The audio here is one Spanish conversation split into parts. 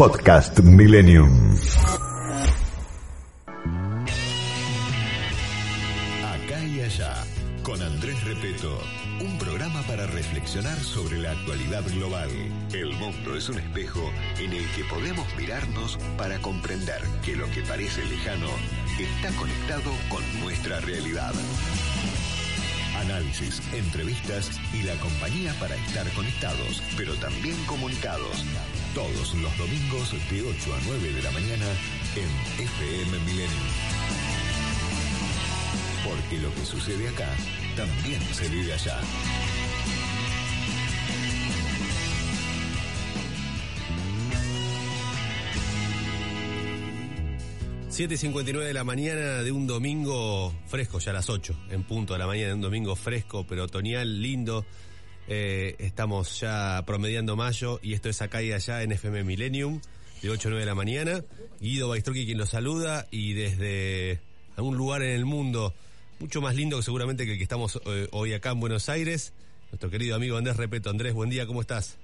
Podcast Millennium. Acá y allá, con Andrés Repeto. Un programa para reflexionar sobre la actualidad global. El mundo es un espejo en el que podemos mirarnos para comprender que lo que parece lejano está conectado con nuestra realidad. Análisis, entrevistas y la compañía para estar conectados, pero también comunicados. Todos los domingos de 8 a 9 de la mañana en FM Millennium. Porque lo que sucede acá también se vive allá. 7.59 de la mañana de un domingo fresco, ya a las 8 en punto de la mañana de un domingo fresco, pero otoñal, lindo. Eh, estamos ya promediando mayo y esto es acá y allá en FM Millennium de 8 a 9 de la mañana. Guido Baistroqui quien lo saluda y desde algún lugar en el mundo mucho más lindo que seguramente que el que estamos eh, hoy acá en Buenos Aires, nuestro querido amigo Andrés Repeto. Andrés, buen día, ¿cómo estás?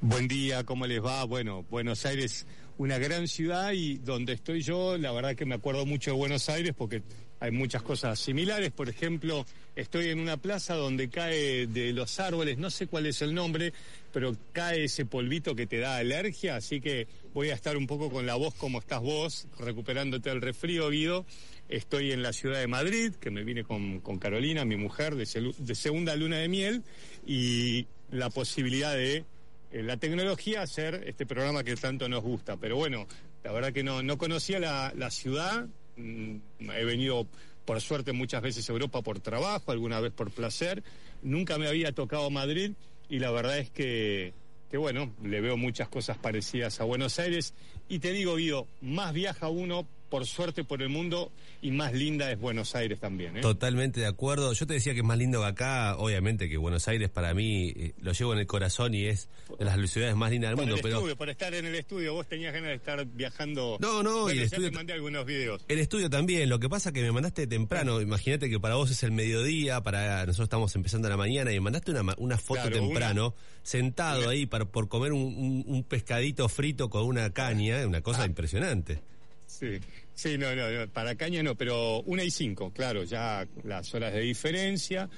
Buen día, ¿cómo les va? Bueno, Buenos Aires una gran ciudad y donde estoy yo, la verdad que me acuerdo mucho de Buenos Aires porque hay muchas cosas similares. Por ejemplo, estoy en una plaza donde cae de los árboles, no sé cuál es el nombre, pero cae ese polvito que te da alergia, así que voy a estar un poco con la voz como estás vos, recuperándote el resfrío, Guido. Estoy en la ciudad de Madrid, que me vine con, Carolina, mi mujer, de, de segunda luna de miel, y la posibilidad de eh, la tecnología hacer este programa que tanto nos gusta. Pero bueno, la verdad que no, no conocía la, la ciudad, he venido por suerte muchas veces a Europa por trabajo, alguna vez por placer, nunca me había tocado Madrid y la verdad es que, que bueno, le veo muchas cosas parecidas a Buenos Aires. Y te digo, Guido, más viaja uno por suerte por el mundo y más linda es Buenos Aires también. ¿eh? Totalmente de acuerdo. Yo te decía que es más lindo que acá, obviamente que Buenos Aires para mí eh, lo llevo en el corazón y es de las ciudades más lindas del mundo. pero por estar en el estudio, vos tenías ganas de estar viajando. No, no, y el estudio. Te mandé algunos videos. El estudio también. Lo que pasa es que me mandaste temprano. Imagínate que para vos es el mediodía, para nosotros estamos empezando la mañana y me mandaste una, una foto temprano, sentado ahí para, por comer un, un, pescadito frito con una caña, una cosa ah. impresionante. Sí, sí, no, no, para caña no, pero una y cinco, claro, ya las horas de diferencia.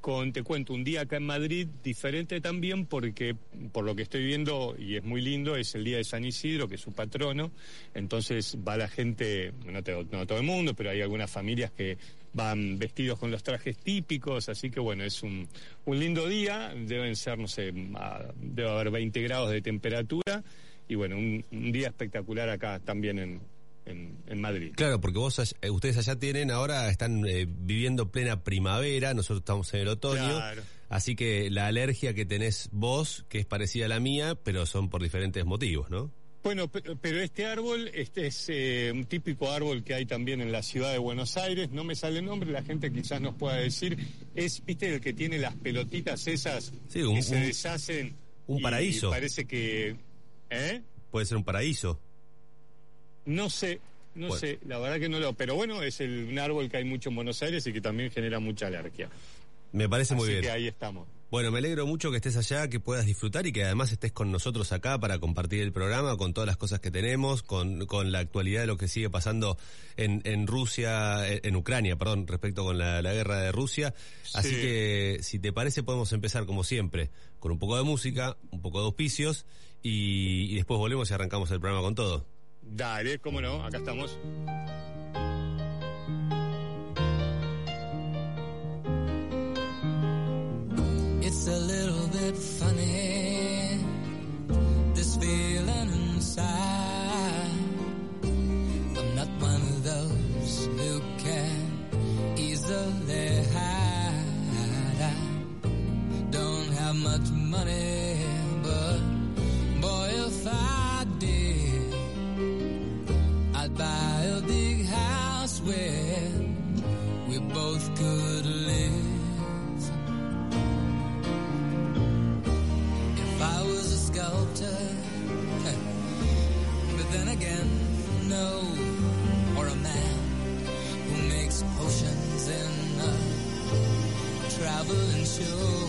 Con, te cuento, un día acá en Madrid diferente también porque, por lo que estoy viendo, y es muy lindo, es el día de San Isidro, que es su patrono, entonces va la gente, no, todo el mundo, pero hay algunas familias que van vestidos con los trajes típicos, así que bueno, es un, un lindo día, deben ser, no sé, debe haber 20 grados de temperatura, y bueno, un día espectacular acá también en, en, Madrid. Claro, porque vos, eh, ustedes allá tienen, ahora están eh, viviendo plena primavera, nosotros estamos en el otoño. Así que la alergia que tenés vos, que es parecida a la mía, pero son por diferentes motivos, ¿no? Bueno, pero este árbol, este es eh, un típico árbol que hay también en la ciudad de Buenos Aires, no me sale el nombre, la gente quizás nos pueda decir, es, viste, el que tiene las pelotitas esas que se deshacen. Un paraíso. Parece que... ¿Eh? Puede ser un paraíso. No sé, no sé, la verdad que no lo. Pero bueno, es el, un árbol que hay mucho en Buenos Aires y que también genera mucha alergia. Me parece muy bien. Que ahí estamos. Bueno, me alegro mucho que estés allá, que puedas disfrutar y que además estés con nosotros acá para compartir el programa, con todas las cosas que tenemos, con, con la actualidad de lo que sigue pasando en, en Rusia, en, Ucrania, perdón, respecto con la, guerra de Rusia. Así que, si te parece, podemos empezar como siempre, con un poco de música, un poco de auspicios y después volvemos y arrancamos el programa con todo. Dale, cómo no, acá estamos. It's a little bit funny, this feeling inside. traveling show.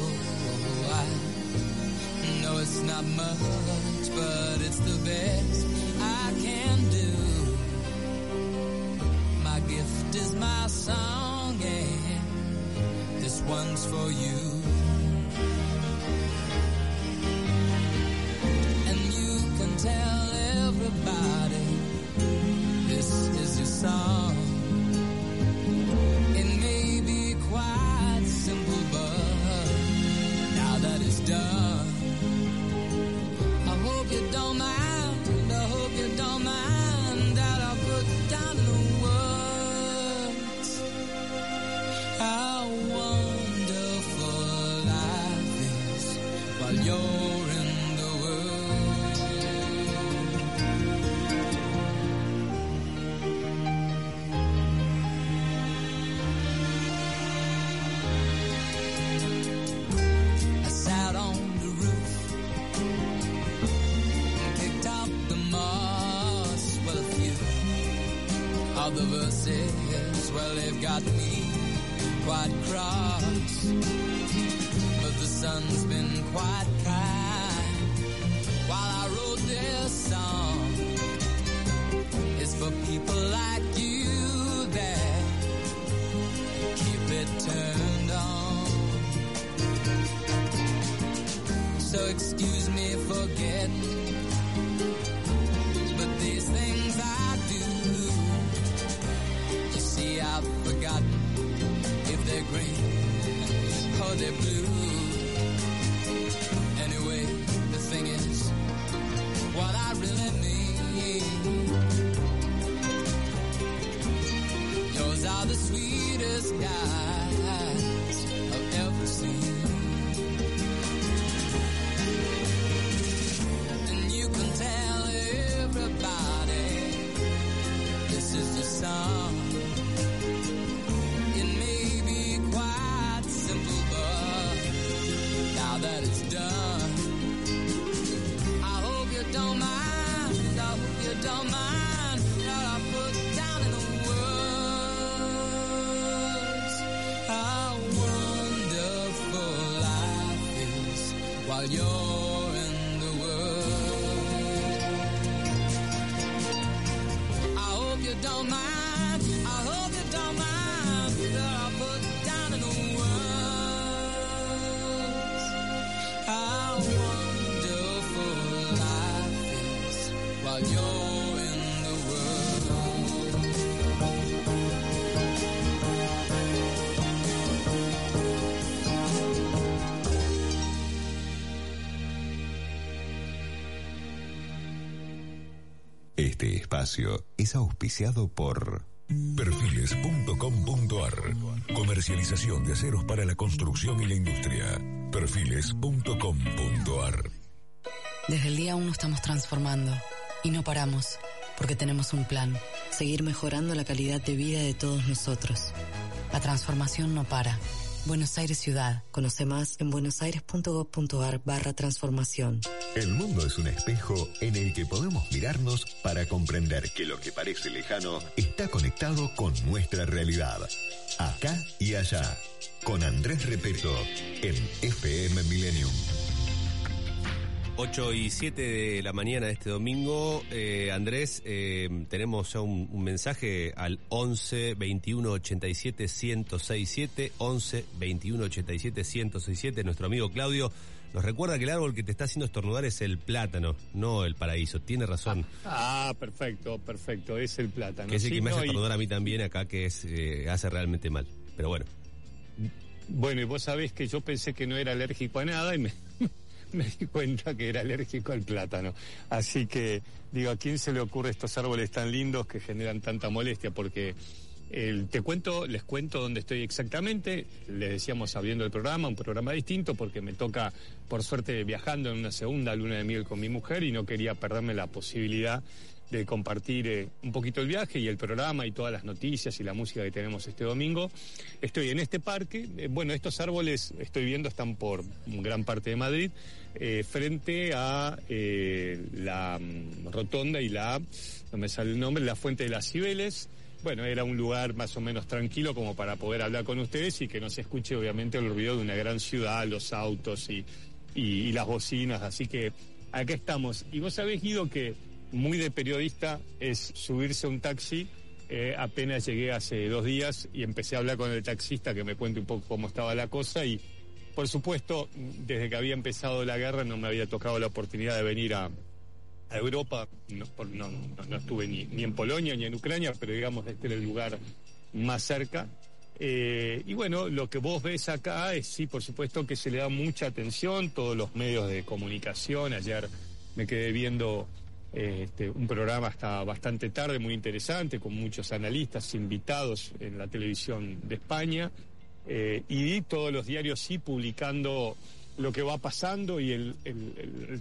I know it's not much, but it's the best I can do. My gift is my song, and this one's for you. Es auspiciado por Perfiles.com.ar Comercialización de aceros para la construcción y la industria. Perfiles.com.ar Desde el día uno estamos transformando y no paramos porque tenemos un plan, seguir mejorando la calidad de vida de todos nosotros. La transformación no para. Buenos Aires Ciudad. Conoce más en buenosaires.gov.ar barra transformación. El mundo es un espejo en el que podemos mirarnos para comprender que lo que parece lejano está conectado con nuestra realidad. Acá y allá. Con Andrés Repeto en FM Millennium. 8 y 7 de la mañana de este domingo. Eh, Andrés, eh, tenemos ya un, un mensaje al 11 21 87 1067. 11 21 87 1067. Nuestro amigo Claudio nos recuerda que el árbol que te está haciendo estornudar es el plátano, no el paraíso. Tiene razón. Ah, perfecto, perfecto. Es el plátano. que es el Sí, que me no, hace y- estornudar a mí también acá, que es eh, hace realmente mal. Pero bueno. Bueno, y vos sabés que yo pensé que no era alérgico a nada y me, me di cuenta que era alérgico al plátano. Así que, digo, ¿a quién se le ocurre estos árboles tan lindos que generan tanta molestia? Porque te cuento, les cuento dónde estoy exactamente. Les decíamos abriendo el programa, un programa distinto, porque me toca, por suerte, viajando en una segunda luna de miel con mi mujer y no quería perderme la posibilidad de compartir eh, un poquito el viaje y el programa y todas las noticias y la música que tenemos este domingo. Estoy en este parque. eh, bueno, estos árboles, estoy viendo, están por gran parte de Madrid, eh, frente a la mm, rotonda y la, no me sale el nombre, la Fuente de las Cibeles. Bueno, era un lugar más o menos tranquilo como para poder hablar con ustedes y que no se escuche obviamente el ruido de una gran ciudad, los autos y, y, y las bocinas. Así que acá estamos. Y vos sabés, Guido, que muy de periodista es subirse a un taxi. Eh, apenas llegué hace dos días y empecé a hablar con el taxista que me cuente un poco cómo estaba la cosa y por supuesto desde que había empezado la guerra no me había tocado la oportunidad de venir a, a Europa, no, no, no, estuve ni, ni, en Polonia ni en Ucrania, pero digamos este era el lugar más cerca. Eh, y bueno, lo que vos ves acá es sí, por supuesto que se le da mucha atención, todos los medios de comunicación, ayer me quedé viendo este, un programa hasta bastante tarde, muy interesante, con muchos analistas invitados en la televisión de España. Eh, y todos los diarios sí publicando lo que va pasando y el,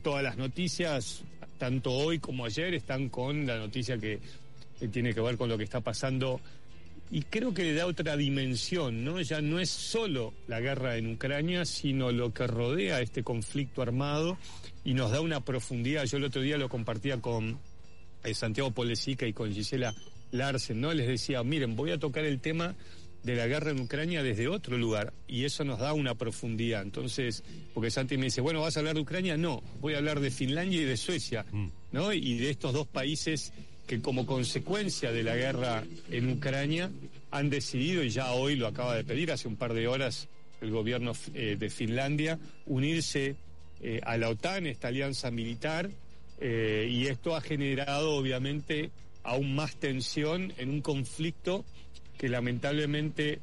todas las noticias, tanto hoy como ayer, están con la noticia que, que, tiene que ver con lo que está pasando. Y creo que le da otra dimensión, ¿no? Ya no es solo la guerra en Ucrania, sino lo que rodea este conflicto armado y nos da una profundidad. Yo el otro día lo compartía con eh, Santiago Polesica y con Gisela Larsen, ¿no? Les decía, miren, voy a tocar el tema de la guerra en Ucrania desde otro lugar y eso nos da una profundidad. Entonces, porque Santi me dice, bueno, ¿vas a hablar de Ucrania? No, voy a hablar de Finlandia y de Suecia, mm. ¿no? Y de estos dos países que como consecuencia de la guerra en Ucrania han decidido, y ya hoy lo acaba de pedir, hace un par de horas, el gobierno eh, de Finlandia, unirse eh, a la OTAN, esta alianza militar, eh, y esto ha generado obviamente aún más tensión en un conflicto que lamentablemente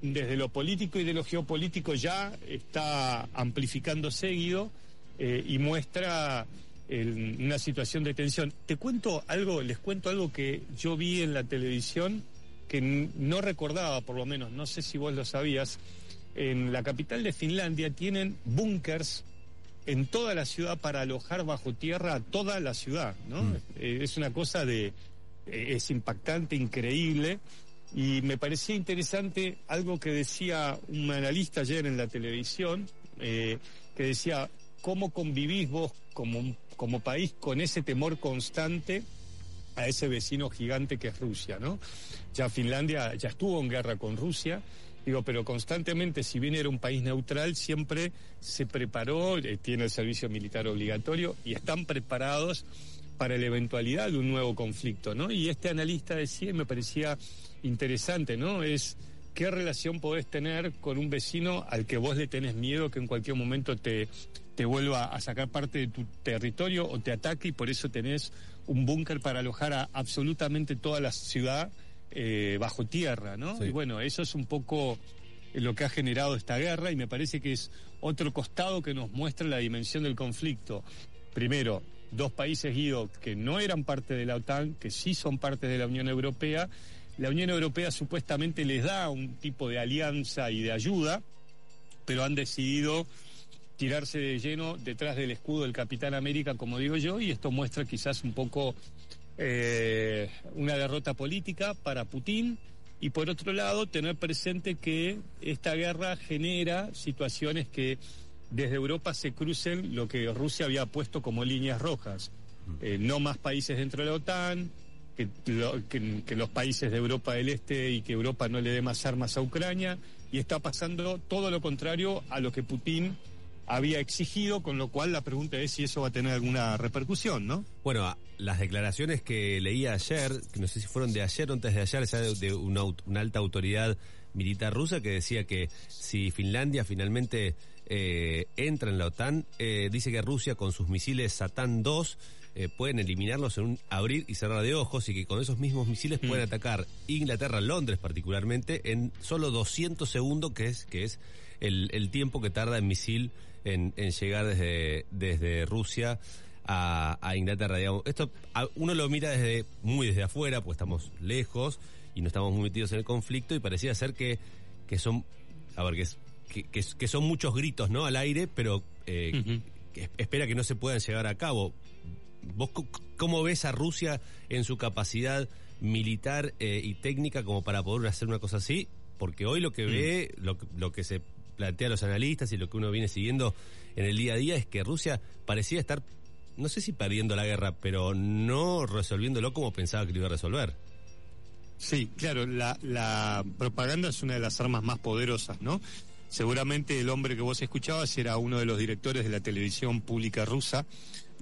desde lo político y de lo geopolítico ya está amplificando seguido y muestra una situación de tensión. Te cuento algo, les cuento algo que yo vi en la televisión que no recordaba, por lo menos, no sé si vos lo sabías. En la capital de Finlandia tienen búnkers en toda la ciudad para alojar bajo tierra a toda la ciudad, ¿no? Mm. Eh, es una cosa de, eh, es impactante, increíble, y me parecía interesante algo que decía un analista ayer en la televisión, eh, que decía, ¿cómo convivís vos como, como país con ese temor constante a ese vecino gigante que es Rusia, ¿no? Ya Finlandia ya estuvo en guerra con Rusia, Digo, pero constantemente, si bien era un país neutral, siempre se preparó, eh, tiene el servicio militar obligatorio y están preparados para la eventualidad de un nuevo conflicto, ¿no? Y este analista decía, me parecía interesante, ¿no? Es qué relación podés tener con un vecino al que vos le tenés miedo que en cualquier momento te, te vuelva a sacar parte de tu territorio o te ataque y por eso tenés un búnker para alojar a absolutamente toda la ciudad eh, bajo tierra, ¿no? Y bueno, eso es un poco lo que ha generado esta guerra y me parece que es otro costado que nos muestra la dimensión del conflicto. Primero, dos países, Guido, que no eran parte de la OTAN, que sí son parte de la Unión Europea. La Unión Europea supuestamente les da un tipo de alianza y de ayuda, pero han decidido tirarse de lleno detrás del escudo del Capitán América, como digo yo, y esto muestra quizás un poco eh, una derrota política para Putin y por otro lado tener presente que esta guerra genera situaciones que desde Europa se crucen lo que Rusia había puesto como líneas rojas. Eh, no más países dentro de la OTAN, que, los países de Europa del Este y que Europa no le dé más armas a Ucrania, y está pasando todo lo contrario a lo que Putin había exigido, con lo cual la pregunta es si eso va a tener alguna repercusión, ¿no? Bueno, las declaraciones que leí ayer, que no sé si fueron de ayer o antes de ayer, de, de una, alta autoridad militar rusa que decía que si Finlandia finalmente eh, entra en la OTAN, eh, dice que Rusia con sus misiles Satán 2 eh, pueden eliminarlos en un abrir y cerrar de ojos y que con esos mismos misiles pueden mm. atacar Inglaterra, Londres particularmente, en solo 200 segundos, que es, que es el, el tiempo que tarda el misil en, llegar desde, desde Rusia a, Inglaterra. Digamos. Esto uno lo mira desde muy desde afuera, pues estamos lejos y no estamos muy metidos en el conflicto y parecía ser que, que son, a ver, que, que, son muchos gritos no al aire, pero eh, espera que no se puedan llevar a cabo. ¿Vos cómo ves a Rusia en su capacidad militar eh, y técnica como para poder hacer una cosa así? Porque hoy lo que mm. ve, lo, lo que se plantea los analistas y lo que uno viene siguiendo en el día a día es que Rusia parecía estar, no sé si perdiendo la guerra, pero no resolviéndolo como pensaba que lo iba a resolver. Sí, claro, la, la propaganda es una de las armas más poderosas, ¿no? Seguramente el hombre que vos escuchabas era uno de los directores de la televisión pública rusa,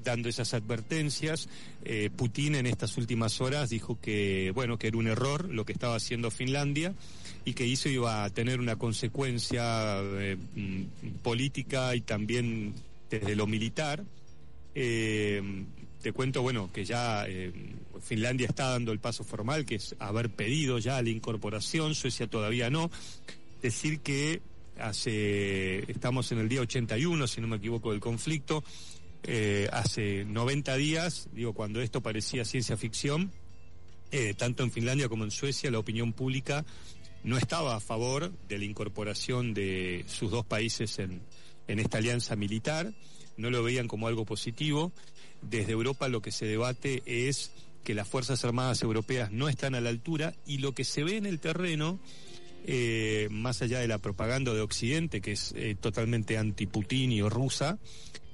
dando esas advertencias. Eh, Putin en estas últimas horas dijo que, bueno, que era un error lo que estaba haciendo Finlandia y que eso iba a tener una consecuencia eh, mm, política y también desde lo militar. Eh, te cuento, bueno, que ya Finlandia está dando el paso formal, que es haber pedido ya la incorporación, Suecia todavía no. Decir que hace, estamos en el día 81, si no me equivoco, del conflicto, eh, hace 90 días, digo, cuando esto parecía ciencia ficción, eh, tanto en Finlandia como en Suecia, la opinión pública no estaba a favor de la incorporación de sus dos países en, en esta alianza militar, no lo veían como algo positivo. Desde Europa lo que se debate es que las Fuerzas Armadas Europeas no están a la altura y lo que se ve en el terreno eh, más allá de la propaganda de Occidente, que es eh, totalmente anti-Putin o rusa,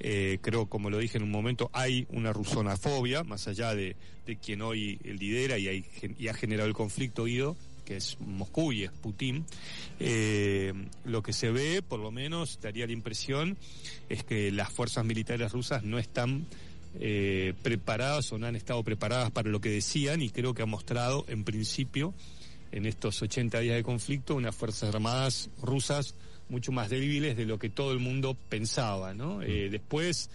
eh, creo, como lo dije en un momento, hay una rusonafobia, más allá de, quien hoy lidera y, y, ha generado el conflicto oído, que es Moscú y es Putin. lo que se ve, por lo menos, daría la impresión, es que las fuerzas militares rusas no están preparadas o no han estado preparadas para lo que decían y creo que ha mostrado, en principio, en estos 80 días de conflicto unas Fuerzas Armadas rusas mucho más débiles de lo que todo el mundo pensaba, ¿no? Mm. Eh, después,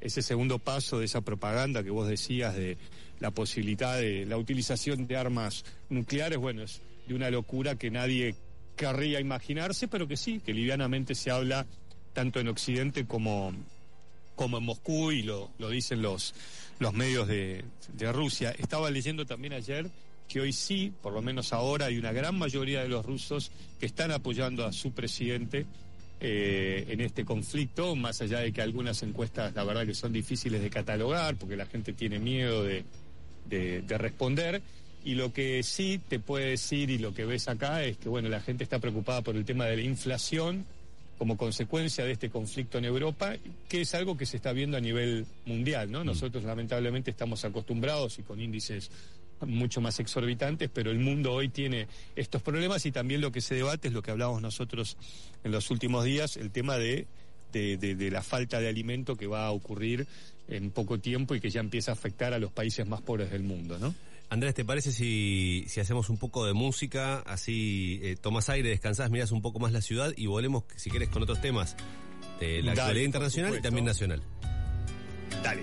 ese segundo paso de esa propaganda que vos decías de la posibilidad de la utilización de armas nucleares, bueno, es de una locura que nadie querría imaginarse, pero que sí, que livianamente se habla tanto en Occidente como, como en Moscú y lo, lo dicen los, los medios de, de Rusia. Estaba leyendo también ayer que hoy sí, por lo menos ahora, hay una gran mayoría de los rusos que están apoyando a su presidente eh, en este conflicto, más allá de que algunas encuestas, la verdad que son difíciles de catalogar, porque la gente tiene miedo de, de, responder. Y lo que sí te puede decir y lo que ves acá es que, bueno, la gente está preocupada por el tema de la inflación como consecuencia de este conflicto en Europa, que es algo que se está viendo a nivel mundial, ¿no? Mm. Nosotros lamentablemente estamos acostumbrados y con índices mucho más exorbitantes, pero el mundo hoy tiene estos problemas y también lo que se debate es lo que hablamos nosotros en los últimos días, el tema de, de, la falta de alimento que va a ocurrir en poco tiempo y que ya empieza a afectar a los países más pobres del mundo, ¿no? Andrés, ¿te parece si, si hacemos un poco de música? Así eh, tomas aire, descansás, miras un poco más la ciudad y volvemos, si quieres, con otros temas de la actualidad internacional y también nacional. Dale.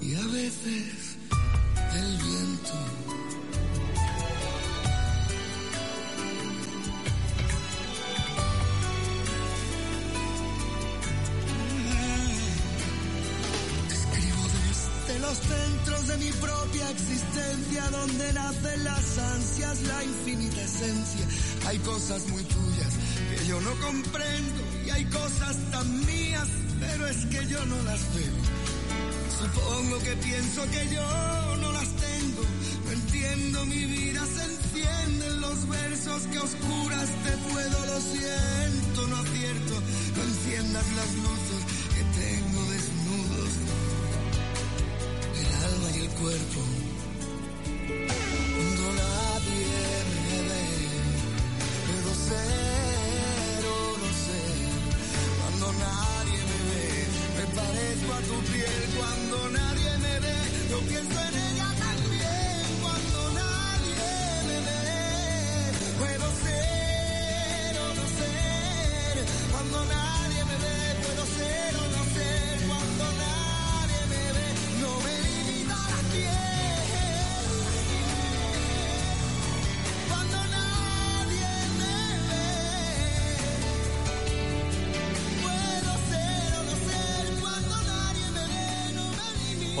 y a veces el viento. momentos de mi propia existencia donde nacen las ansias, la infinita esencia. Hay cosas muy tuyas que yo no comprendo y hay cosas tan mías, pero es que yo no las veo. Supongo que pienso que yo no las tengo, no entiendo mi vida, se encienden los versos que oscuras te puedo, lo siento, no acierto, no enciendas las luces que tengo desnudos, el alma y el cuerpo. Cuando nadie me ve, puedo ser o no ser. Cuando nadie me ve, me parezco a tu piel.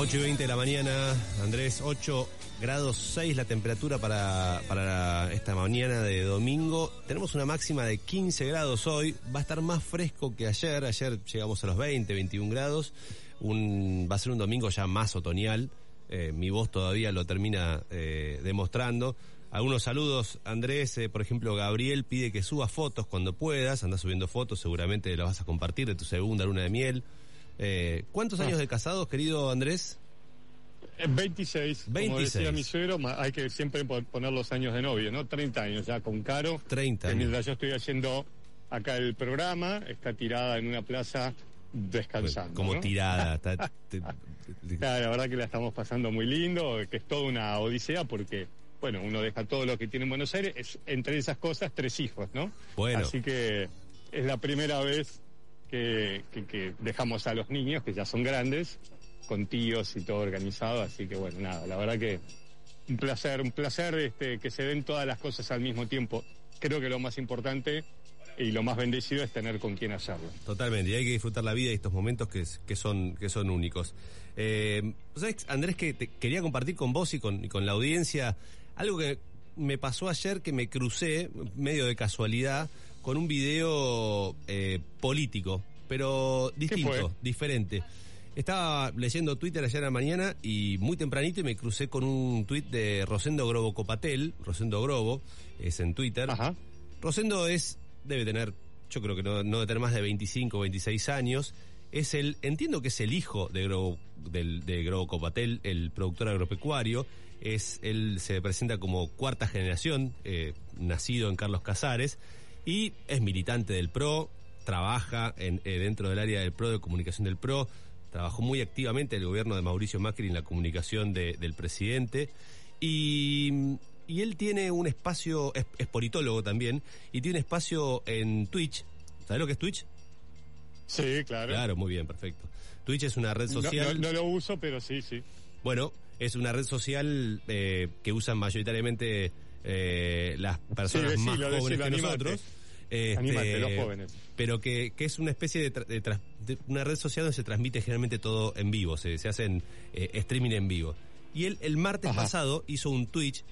8 y 20 de la mañana, Andrés, 8 grados 6 la temperatura para, para esta mañana de domingo. Tenemos una máxima de 15 grados hoy, va a estar más fresco que ayer, ayer llegamos a los 20, 21 grados, va a ser un domingo ya más otoñal, Eh, mi voz todavía lo termina eh, demostrando. Algunos saludos, Andrés, eh, por ejemplo, Gabriel pide que subas fotos cuando puedas, anda subiendo fotos, seguramente las vas a compartir de tu segunda luna de miel. Eh, ¿Cuántos años de casados, querido Andrés? Eh, 26, como 26. decía mi suegro, hay que siempre po- poner los años de novio, ¿no? 30 años ya con Caro. 30 que años. mientras yo estoy haciendo acá el programa, está tirada en una plaza descansando. Como ¿no? tirada. está- te- Claro, la verdad que la estamos pasando muy lindo, que es toda una odisea porque, bueno, uno deja todo lo que tiene en Buenos Aires, es, entre esas cosas, tres hijos, ¿no? Bueno. Así que es la primera vez que, dejamos a los niños, que ya son grandes, con tíos y todo organizado, así que bueno, nada, la verdad que un placer, un placer este, que se den todas las cosas al mismo tiempo. Creo que lo más importante y lo más bendecido es tener con quién hacerlo. Totalmente, y hay que disfrutar la vida y estos momentos que, son, que son únicos. Eh, ¿Sabes, Andrés, que quería compartir con vos y con, y con la audiencia algo que me pasó ayer que me crucé, medio de casualidad, con un video eh, político, pero distinto, diferente. Estaba leyendo Twitter ayer a la mañana y muy tempranito y me crucé con un tuit de Rosendo Grobo Copatel, Rosendo Grobo, es en Twitter. Ajá. Rosendo es, debe tener, yo creo que no, no debe tener más de 25 o 26 años. Es el, entiendo que es el hijo de Grobo, del, de Grobo Copatel, el productor agropecuario. Es, él se presenta como cuarta generación, eh, nacido en Carlos Casares, y es militante del PRO, trabaja en, eh, dentro del área del PRO, de comunicación del PRO, trabajó muy activamente en el gobierno de Mauricio Macri en la comunicación de- del presidente. Y, y él tiene un espacio, es, es politólogo también, y tiene un espacio en Twitch. ¿Sabes lo que es Twitch? Sí, claro. Claro, muy bien, perfecto. Twitch es una red No- social. no- no lo uso, pero sí, sí. Bueno, es una red social eh, que usan mayoritariamente eh, las personas decilo, más jóvenes decilo, que animate. nosotros. Este, Animate, los jóvenes. Pero que, que es una especie de, tra- de una red social donde se transmite generalmente todo en vivo, se, se hacen eh, streaming en vivo. Y él el martes Ajá. pasado hizo un Twitch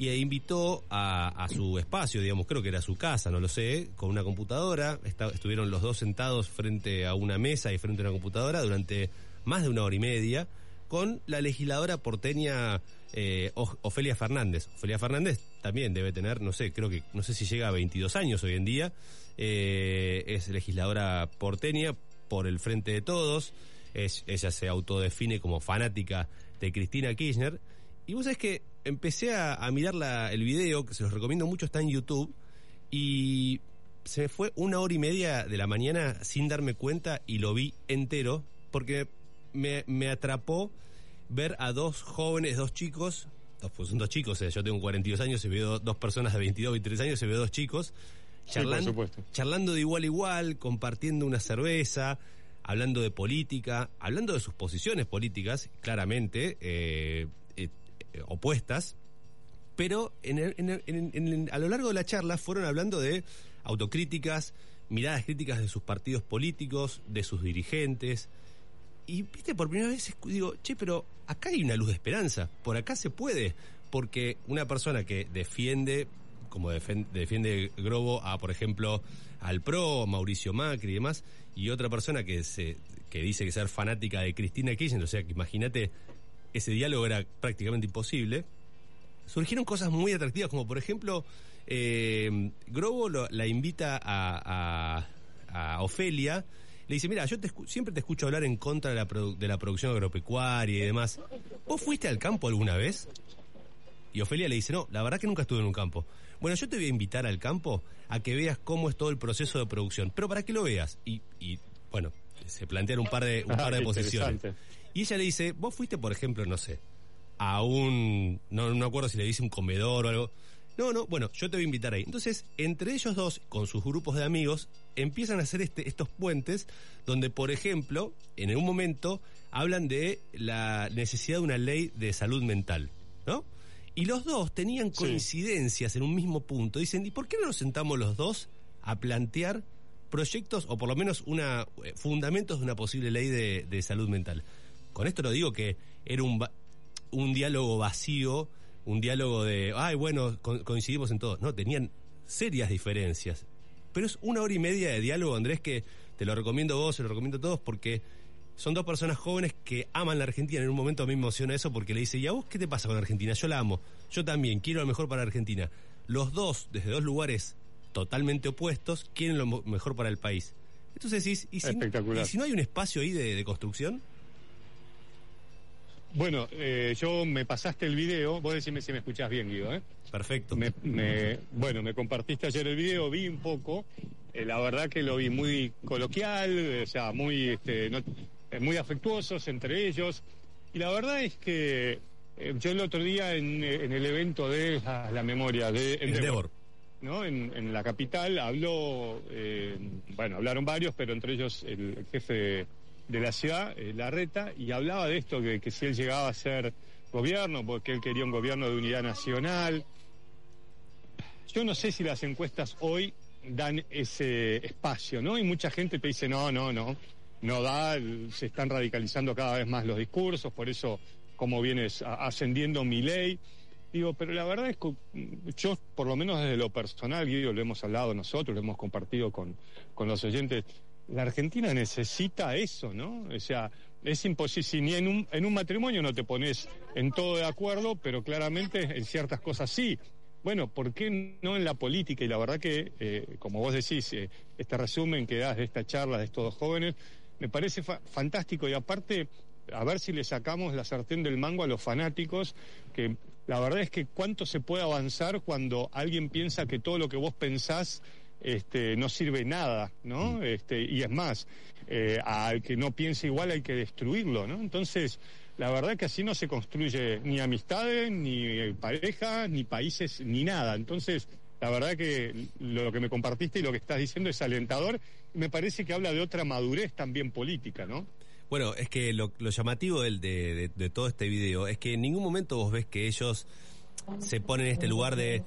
y invitó a, a su espacio, digamos, creo que era su casa, no lo sé, con una computadora. Estuvieron los dos sentados frente a una mesa y frente a una computadora durante más de una hora y media con la legisladora porteña eh, Ofelia Fernández. Ofelia Fernández también debe tener, no sé, creo que, no sé si llega a 22 años hoy en día. Eh, es legisladora porteña por el Frente de Todos. Es- ella se autodefine como fanática de Cristina Kirchner. Y vos sabés que empecé a, mirar el video, que se los recomiendo mucho, está en YouTube. Y se me fue una hora y media de la mañana sin darme cuenta y lo vi entero porque me atrapó ver a dos jóvenes, dos chicos, dos, pues son dos chicos, eh, yo tengo 42 años y veo dos personas de 22, 23 años y veo dos chicos charlando, charlando de igual a igual, compartiendo una cerveza, hablando de política, hablando de sus posiciones políticas, claramente eh, eh, opuestas, pero en el- en el- en- en el- a lo largo de la charla fueron hablando de autocríticas, miradas críticas de sus partidos políticos, de sus dirigentes, y viste, por primera vez digo, che, pero acá hay una luz de esperanza, por acá se puede, porque una persona que defiende, como defiende Grobo a, por ejemplo, al PRO, Mauricio Macri y demás, y otra persona que se que dice que ser fanática de Cristina Kirchner, o sea que imagínate, ese diálogo era prácticamente imposible, surgieron cosas muy atractivas, como por ejemplo, eh, Grobo la invita a, a Ofelia, le dice, mira, yo siempre te escucho hablar en contra de la, de la producción agropecuaria y demás. ¿Vos fuiste al campo alguna vez? Y Ofelia le dice, no, la verdad que nunca estuve en un campo. Bueno, yo te voy a invitar al campo a que veas cómo es todo el proceso de producción, pero para que lo veas. Y, y bueno, se plantean un par de, un par de posiciones. Y ella le dice, vos fuiste, por ejemplo, no sé, a un, no, no me acuerdo si le dice un comedor o algo. No, no, bueno, yo te voy a invitar ahí. Entonces, entre ellos dos, con sus grupos de amigos, empiezan a hacer este, estos puentes donde, por ejemplo, en un momento hablan de la necesidad de una ley de salud mental, ¿no? Y los dos tenían coincidencias en un mismo punto. Dicen, ¿y por qué no nos sentamos los dos a plantear proyectos o por lo menos una eh, fundamentos de una posible ley de, de salud mental? Con esto lo digo que era un, un diálogo vacío un diálogo de, ay, bueno, coincidimos en todo. No, tenían serias diferencias. Pero es una hora y media de diálogo, Andrés, que te lo recomiendo vos, se lo recomiendo a todos, porque son dos personas jóvenes que aman la Argentina. En un momento a mí me emociona eso porque le dice, ¿y a vos qué te pasa con Argentina? Yo la amo, yo también, quiero lo mejor para Argentina. Los dos, desde dos lugares totalmente opuestos, quieren lo mejor para el país. Entonces ¿y si, ¿y si no hay un espacio ahí de construcción? Bueno, eh, yo me pasaste el video, vos decime si me escuchás bien, Guido, ¿eh? Perfecto. bueno, me compartiste ayer el video, vi un poco, eh, la verdad que lo vi muy coloquial, o sea, muy, este, eh, muy afectuosos entre ellos, y la verdad es que yo el otro día en, el evento de la, memoria de Endeavor, ¿no? En, la capital habló, bueno, hablaron varios, pero entre ellos el, el jefe de la ciudad, eh, Larreta, y hablaba de esto, que, que si él llegaba a ser gobierno, porque él quería un gobierno de unidad nacional. Yo no sé si las encuestas hoy dan ese espacio, ¿no? Y mucha gente te dice, no, no, no, no da, se están radicalizando cada vez más los discursos, por eso como vienes ascendiendo mi ley. Digo, pero la verdad es que yo, por lo menos desde lo personal, Guido, lo hemos hablado nosotros, lo hemos compartido con, con los oyentes, la Argentina necesita eso, ¿no? O sea, es imposible, si ni en un, en un matrimonio no te pones en todo de acuerdo, pero claramente en ciertas cosas sí. Bueno, ¿por qué no en la política? Y la verdad que, eh, como vos decís, eh, este resumen que das de esta charla de estos dos jóvenes, me parece fantástico y aparte, a ver si le sacamos la sartén del mango a los fanáticos, que la verdad es que cuánto se puede avanzar cuando alguien piensa que todo lo que vos pensás este, no sirve nada, ¿no? Mm. Este, y es más, eh, al que no piensa igual hay que destruirlo, ¿no? Entonces, la verdad que así no se construye ni amistades, ni parejas, ni países, ni nada. Entonces, la verdad que lo que me compartiste y lo que estás diciendo es alentador. Me parece que habla de otra madurez también política, ¿no? Bueno, es que lo, llamativo de, de, todo este video es que en ningún momento vos ves que ellos se pone en este lugar de,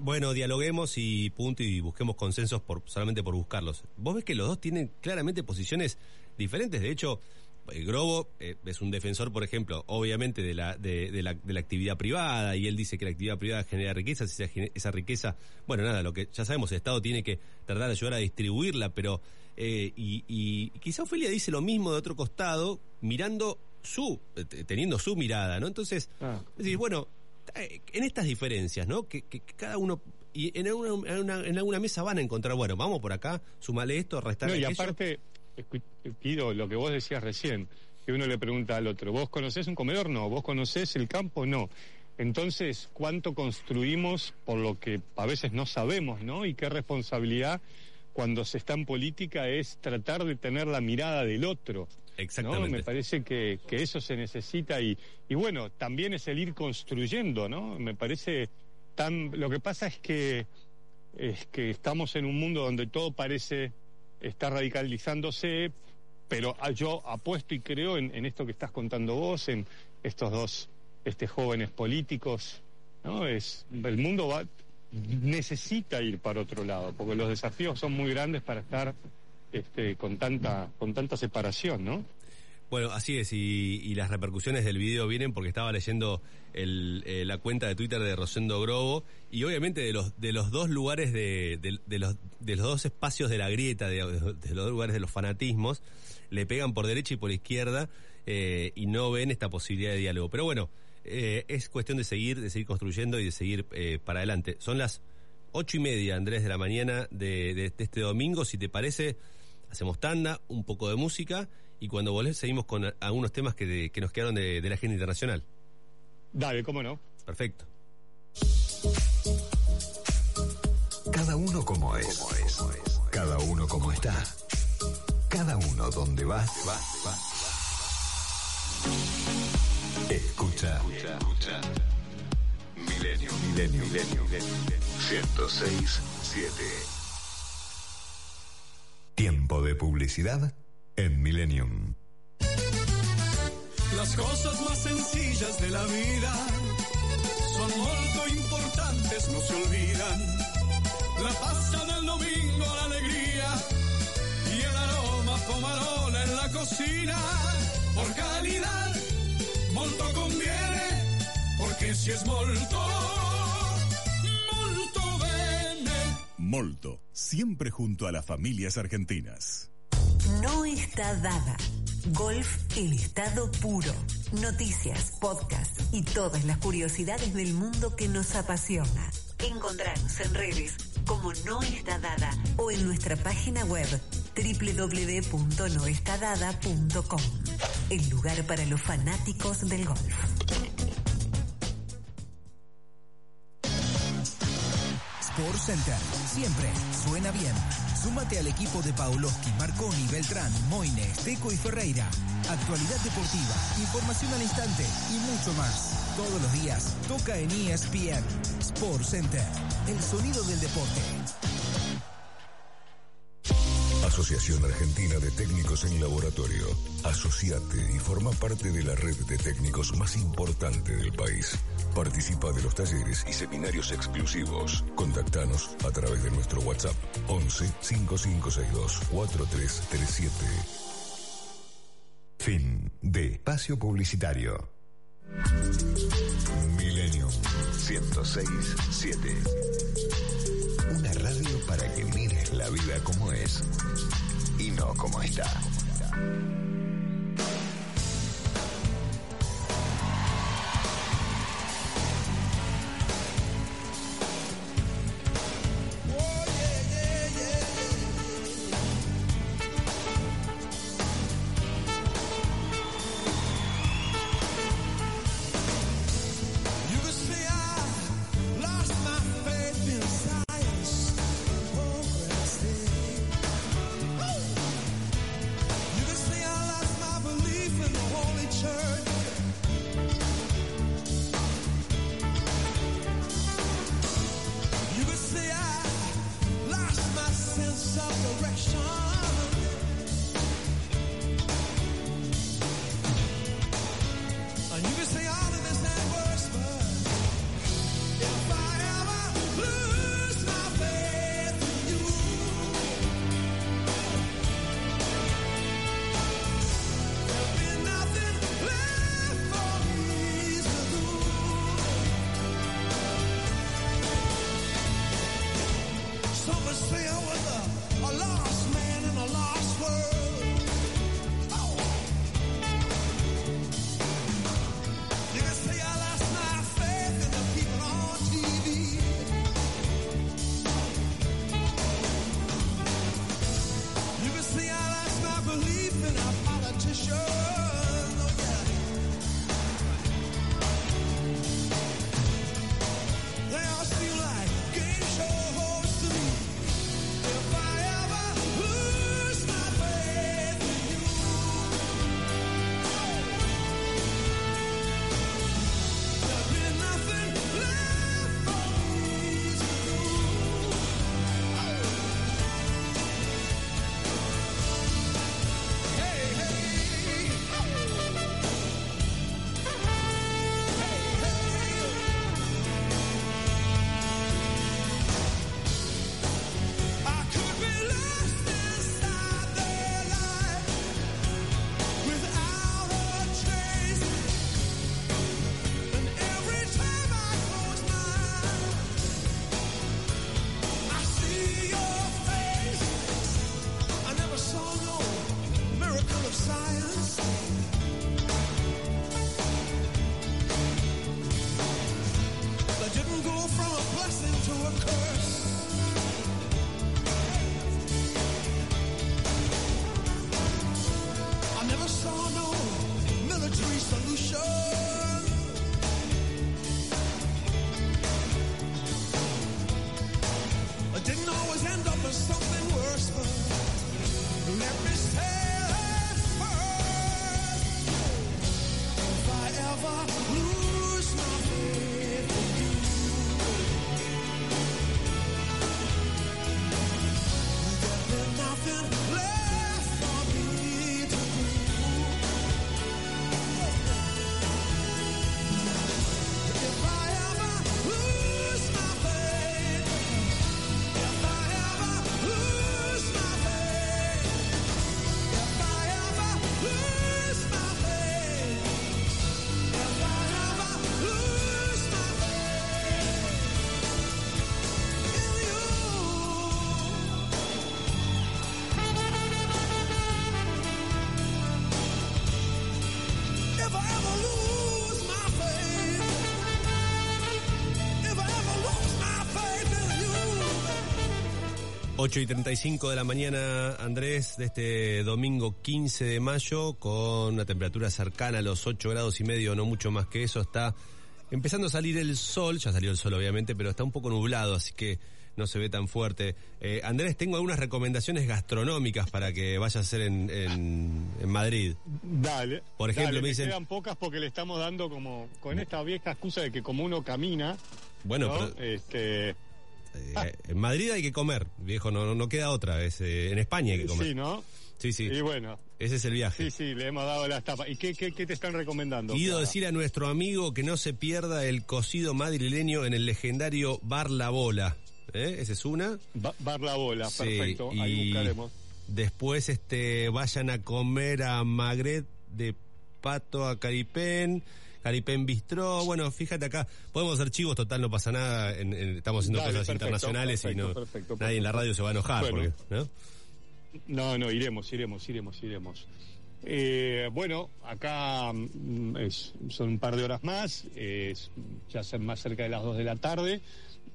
bueno, dialoguemos y punto y busquemos consensos por, solamente por buscarlos. Vos ves que los dos tienen claramente posiciones diferentes. De hecho, el Grobo eh, es un defensor, por ejemplo, obviamente de la, de, la, de la actividad privada y él dice que la actividad privada genera riqueza, esa, esa riqueza, bueno, nada, lo que ya sabemos, el Estado tiene que tratar de ayudar a distribuirla, pero, eh, y, y quizá Ofelia dice lo mismo de otro costado, mirando su, eh, teniendo su mirada, ¿no? Entonces, ah. es decir, bueno, en estas diferencias, ¿no? Que, cada uno y en alguna, en, alguna mesa van a encontrar, bueno, vamos por acá, sumale esto, restar no, Y aparte, pido lo que vos decías recién, que uno le pregunta al otro, ¿vos conocés un comedor? No, ¿vos conocés el campo? No. Entonces, ¿cuánto construimos por lo que a veces no sabemos, ¿no? Y qué responsabilidad cuando se está en política es tratar de tener la mirada del otro. Exactamente. Me parece que, que, eso se necesita y, y bueno, también es el ir construyendo, ¿no? Me parece tan... Lo que pasa es que, es que estamos en un mundo donde todo parece estar radicalizándose, pero yo apuesto y creo en, en esto que estás contando vos, en estos dos este, jóvenes políticos, ¿no? Es, el mundo va, necesita ir para otro lado, porque los desafíos son muy grandes para estar este, con tanta con tanta separación, ¿no? Bueno, así es, y, y las repercusiones del video vienen porque estaba leyendo el, eh, la cuenta de Twitter de Rosendo Grobo y obviamente de los, de los dos lugares de, de- los, de los dos espacios de la grieta, de, de los lugares de los fanatismos, le pegan por derecha y por izquierda eh, y no ven esta posibilidad de diálogo. Pero bueno, eh, es cuestión de seguir, de seguir construyendo y de seguir eh, para adelante. Son las ocho y media, Andrés, de la mañana de- de este domingo. Si te parece, hacemos tanda, un poco de música y cuando volvés seguimos con algunos temas que, de- que nos quedaron de, de la agenda internacional. Dale, cómo no. Perfecto. Cada uno como es. Cada uno como está. Cada uno donde va. va, va. Escucha. Escucha. Milenio. Milenio. Milenio. 106 7. Tiempo de publicidad en Millennium. Las cosas más sencillas de la vida son muy importantes, no se olvidan. La pasta del domingo, la alegría y el aroma pomarola en la cocina. Por calidad, molto conviene, porque si es molto, Molto, siempre junto a las familias argentinas. No está dada. Golf en estado puro. Noticias, podcast y todas las curiosidades del mundo que nos apasiona. Encontrarnos en redes como No está dada o en nuestra página web www.noestadada.com. El lugar para los fanáticos del golf. Sport Center. Siempre suena bien. Súmate al equipo de Pauloski, Marconi, Beltrán, Moine, Teco y Ferreira. Actualidad deportiva, información al instante y mucho más. Todos los días toca en ESPN. Sport Center. El sonido del deporte. Asociación Argentina de Técnicos en Laboratorio. Asociate y forma parte de la red de técnicos más importante del país. Participa de los talleres y seminarios exclusivos. Contactanos a través de nuestro WhatsApp 11 5562 4337. Fin de espacio publicitario. Millennium 106 7. Una radio para que mires la vida como es y no como está. 8 y 35 de la mañana, Andrés, de este domingo 15 de mayo, con una temperatura cercana a los 8 grados y medio, no mucho más que eso, está empezando a salir el sol, ya salió el sol obviamente, pero está un poco nublado, así que no se ve tan fuerte. Eh, Andrés, tengo algunas recomendaciones gastronómicas para que vayas a hacer en, en, en Madrid. Dale. Por ejemplo, dale, me dicen- quedan pocas porque le estamos dando como con esta vieja excusa de que como uno camina, Bueno, ¿no? pero este, eh, en Madrid hay que comer, viejo, no, no, queda otra, es, eh, en España hay que comer. sí, ¿no? Sí, sí, Y bueno, ese es el viaje. sí, sí, le hemos dado las tapas. ¿Y qué, qué, qué te están recomendando? Quiero decir a nuestro amigo que no se pierda el cocido madrileño en el legendario Bar La Bola. ¿Eh? Esa es una. Ba- Bar la bola, Sí, perfecto. Ahí buscaremos. Después este, vayan a comer a Magret de Pato a Caripén. Caripén Bistró, bueno, fíjate acá, podemos hacer chivos, total, no pasa nada, en- en- estamos haciendo Dale, cosas perfecto, internacionales y no, perfecto, nadie en la radio se va a enojar, Bueno. porque, ¿no? No, no, iremos, iremos, iremos, iremos. Eh, bueno, acá mm, es- son un par de horas más, es, ya son más cerca de las 2 de la tarde.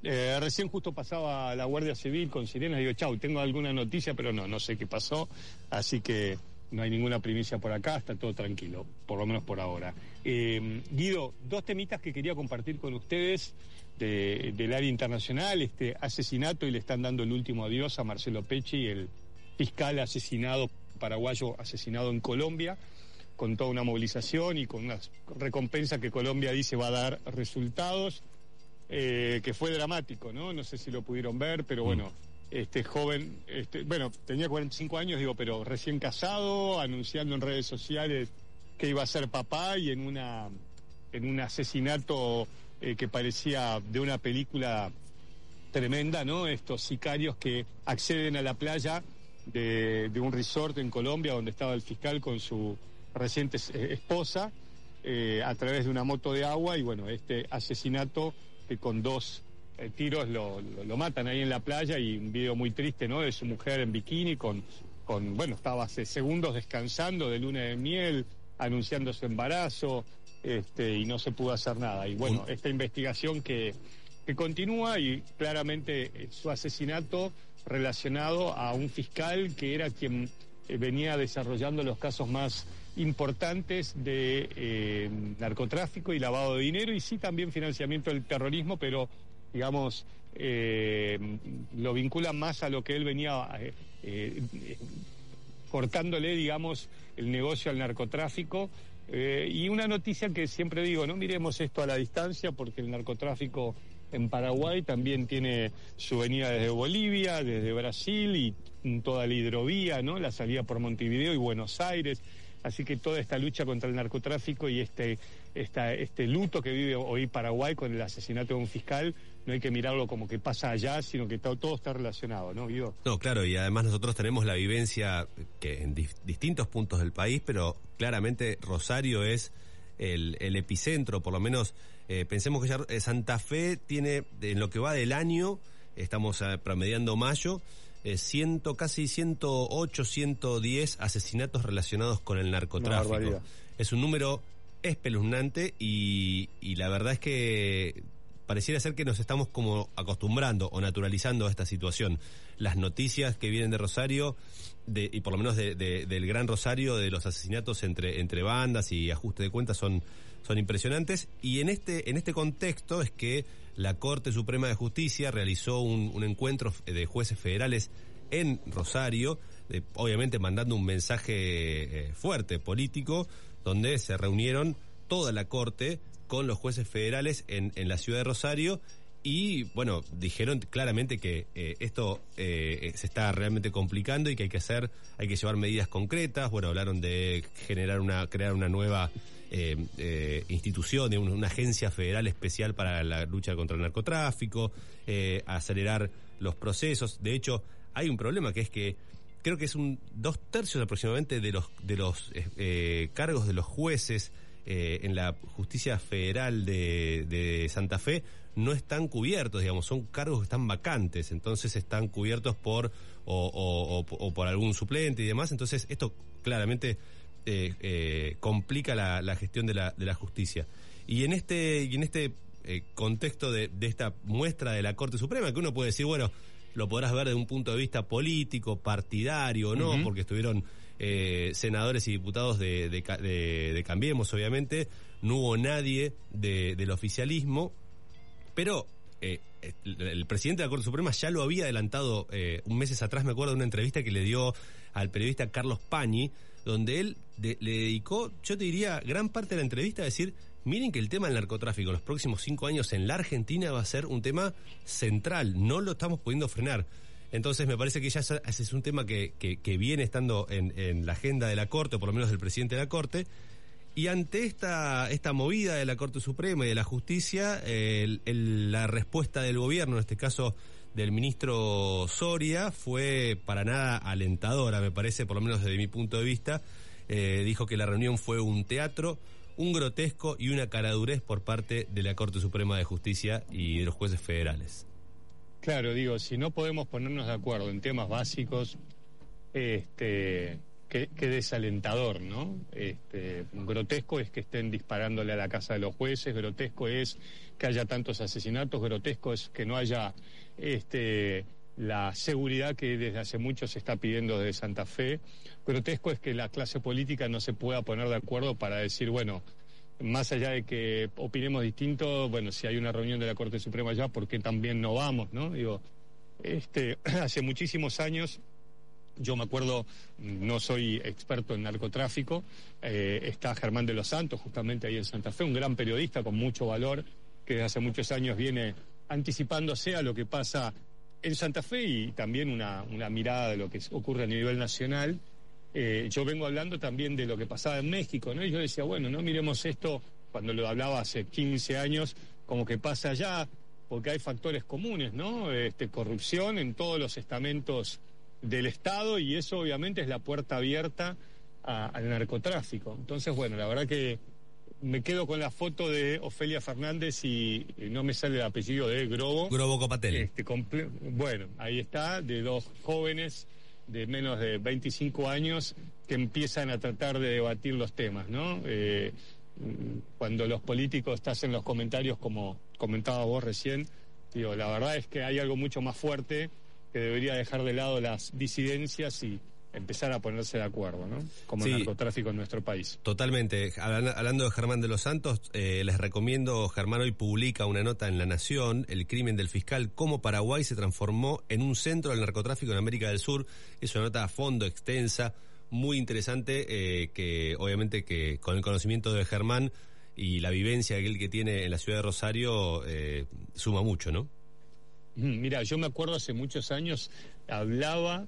Eh, recién justo pasaba la Guardia Civil con sirenas, digo, chau, tengo alguna noticia, pero no, no sé qué pasó, así que no hay ninguna primicia por acá, está todo tranquilo, por lo menos por ahora. Eh, Guido, dos temitas que quería compartir con ustedes de- del área internacional, este asesinato y le están dando el último adiós a Marcelo Pecci, el fiscal asesinado paraguayo asesinado en Colombia, con toda una movilización y con una recompensa que Colombia dice va a dar resultados, eh, que fue dramático, ¿no? No sé si lo pudieron ver, pero bueno, este joven, este, bueno, tenía 45 años, digo, pero recién casado, anunciando en redes sociales que iba a ser papá y en una en un asesinato eh, que parecía de una película tremenda, ¿no? Estos sicarios que acceden a la playa de, de un resort en Colombia donde estaba el fiscal con su reciente eh, esposa eh, a través de una moto de agua y bueno, este asesinato con dos eh, tiros lo, lo- lo matan ahí en la playa y un video muy triste, ¿no? De su mujer en bikini con, con bueno, estaba hace segundos descansando de luna de miel, anunciando su embarazo este, y no se pudo hacer nada. Y bueno, esta investigación que, que continúa y claramente eh, su asesinato relacionado a un fiscal que era quien eh, venía desarrollando los casos más importantes de eh, narcotráfico y lavado de dinero y sí también financiamiento del terrorismo, pero digamos eh, lo vincula más a lo que él venía eh, eh, cortándole, digamos, el negocio al narcotráfico. Y una noticia que siempre digo, no miremos esto a la distancia porque el narcotráfico en Paraguay también tiene su venida desde Bolivia, desde Brasil y toda la hidrovía, ¿no? La salida por Montevideo y Buenos Aires. Así que toda esta lucha contra el narcotráfico y este, este luto que vive hoy Paraguay con el asesinato de un fiscal, no hay que mirarlo como que pasa allá, sino que todo, todo está relacionado, ¿no, Guido? No, claro, y además nosotros tenemos la vivencia que en dis- distintos puntos del país, pero claramente Rosario es el, el epicentro, por lo menos eh, pensemos que ya eh, Santa Fe tiene, en lo que va del año, estamos eh, promediando mayo, eh, ciento, casi 108, 110 asesinatos relacionados con el narcotráfico. Es un número espeluznante y, y la verdad es que pareciera ser que nos estamos como acostumbrando o naturalizando a esta situación. Las noticias que vienen de Rosario, y por lo menos de, de, del Gran Rosario, de los asesinatos entre, entre bandas y ajuste de cuentas son, son impresionantes. Y en este, en este contexto es que la Corte Suprema de Justicia realizó un, encuentro de jueces federales en Rosario, obviamente mandando un mensaje eh, fuerte político, donde se reunieron toda la Corte con los jueces federales en, en la ciudad de Rosario y bueno, dijeron claramente que eh, esto eh, se está realmente complicando y que hay que hacer, hay que llevar medidas concretas. Bueno, hablaron de generar una, crear una nueva eh, eh institución, una, una, agencia federal especial para la lucha contra el narcotráfico, eh, acelerar los procesos. De hecho, hay un problema que es que creo que es un dos tercios aproximadamente de los de los eh, cargos de los jueces eh, en la justicia federal de, de, Santa Fe no están cubiertos, digamos, son cargos que están vacantes, entonces están cubiertos por o, o, o, o por algún suplente y demás, entonces esto claramente eh, eh, complica la, la, gestión de la, de la justicia. Y en este, y en este eh, contexto de, de esta muestra de la Corte Suprema, que uno puede decir, bueno, lo podrás ver desde un punto de vista político, partidario, ¿no? Uh -huh. Porque estuvieron eh, senadores y diputados de, Cambiemos, obviamente. No hubo nadie del oficialismo, pero eh, el, el, presidente de la Corte Suprema ya lo había adelantado eh, un meses atrás, me acuerdo de una entrevista que le dio al periodista Carlos Pañi, donde él le dedicó, yo te diría, gran parte de la entrevista a decir, miren que el tema del narcotráfico en los próximos cinco años en la Argentina va a ser un tema central, no lo estamos pudiendo frenar. Entonces me parece que ya es un tema que, viene estando en, la agenda de la Corte, o por lo menos del presidente de la Corte. Y ante esta, esta movida de la Corte Suprema y de la Justicia, la respuesta del gobierno, en este caso del ministro Soria, fue para nada alentadora, me parece, por lo menos desde mi punto de vista. Eh, dijo que la reunión fue un teatro, un grotesco y una caradurez por parte de la Corte Suprema de Justicia y de los jueces federales. Claro, digo, si no podemos ponernos de acuerdo en temas básicos, este, qué, desalentador, ¿no? Este, grotesco es que estén disparándole a la casa de los jueces, grotesco es que haya tantos asesinatos, grotesco es que no haya este, la seguridad que desde hace mucho se está pidiendo desde Santa Fe. Grotesco es que la clase política no se pueda poner de acuerdo para decir, bueno, más allá de que opinemos distinto, bueno, si hay una reunión de la Corte Suprema ya, ¿por qué también no vamos, no? Digo, este, hace muchísimos años, yo me acuerdo, no soy experto en narcotráfico, eh, está Germán de los Santos, justamente ahí en Santa Fe, un gran periodista con mucho valor, que desde hace muchos años viene anticipándose a lo que pasa en Santa Fe y también una, una mirada de lo que ocurre a nivel nacional. Eh, yo vengo hablando también de lo que pasaba en México, ¿no? Y yo decía, bueno, no miremos esto cuando lo hablaba hace 15 años, como que pasa allá, porque hay factores comunes, ¿no? Este, corrupción en todos los estamentos del Estado y eso obviamente es la puerta abierta a, al narcotráfico. Entonces, bueno, la verdad que me quedo con la foto de Ofelia Fernández y, y no me sale el apellido de Grobo. Grobo Copatel. Este, bueno, ahí está, de dos jóvenes de menos de 25 años que empiezan a tratar de debatir los temas, ¿no? Eh, cuando los políticos te hacen los comentarios como comentaba vos recién, digo, la verdad es que hay algo mucho más fuerte que debería dejar de lado las disidencias y empezar a ponerse de acuerdo, ¿no? Como sí, el narcotráfico en nuestro país. Totalmente. Hablando de Germán de los Santos, eh, les recomiendo, Germán hoy publica una nota en La Nación, El crimen del fiscal, cómo Paraguay se transformó en un centro del narcotráfico en América del Sur. Es una nota a fondo, extensa, muy interesante, eh, que obviamente que con el conocimiento de Germán y la vivencia que él que tiene en la ciudad de Rosario, eh, suma mucho, ¿no? Mira, yo me acuerdo hace muchos años, hablaba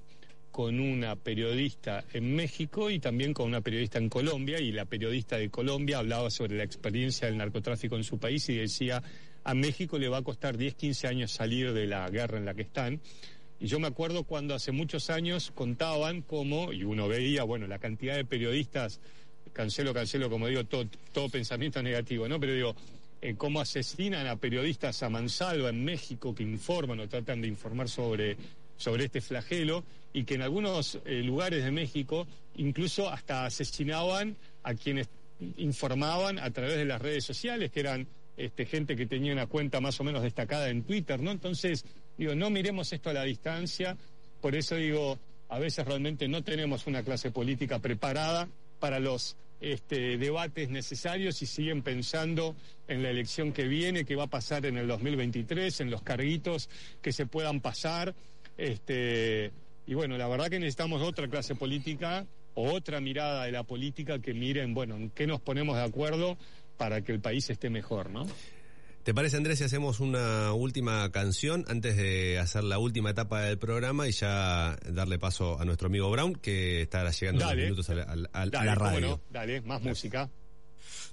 con una periodista en México y también con una periodista en Colombia y la periodista de Colombia hablaba sobre la experiencia del narcotráfico en su país y decía a México le va a costar 10, 15 años salir de la guerra en la que están. Y yo me acuerdo cuando hace muchos años contaban cómo, y uno veía, bueno, la cantidad de periodistas, cancelo, cancelo, como digo, todo, todo pensamiento negativo, ¿no? Pero digo, eh, cómo asesinan a periodistas a mansalva en México que informan o tratan de informar sobre sobre este flagelo y que en algunos eh, lugares de México incluso hasta asesinaban a quienes informaban a través de las redes sociales, que eran este, gente que tenía una cuenta más o menos destacada en Twitter, ¿no? Entonces, digo, no miremos esto a la distancia, por eso digo, a veces realmente no tenemos una clase política preparada para los este, debates necesarios y siguen pensando en la elección que viene, que va a pasar en el 2023, en los carguitos que se puedan pasar. Este, y bueno, la verdad que necesitamos otra clase política o otra mirada de la política que miren, bueno, en qué nos ponemos de acuerdo para que el país esté mejor, ¿no? ¿Te parece, Andrés, si hacemos una última canción antes de hacer la última etapa del programa y ya darle paso a nuestro amigo Brown, que estará llegando unos minutos a la, a- a Dale, la cómo radio? no, dale, más música.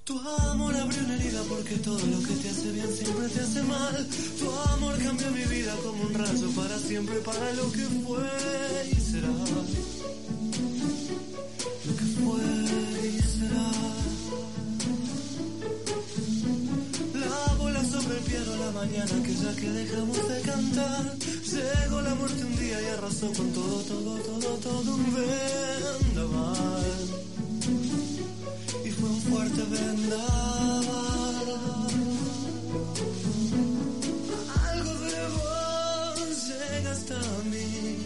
Tu amor abrió una herida porque todo lo que te hace bien siempre te hace mal. Tu amor cambió mi vida como un rayo para siempre, para lo que fue y será. Lo que fue y será. La bola sobre el piano la mañana, aquella que dejamos de cantar. Llegó la muerte un día y arrasó con todo, todo, todo, todo un vendaval y fue un fuerte vendaval. Algo de vos llega hasta mí,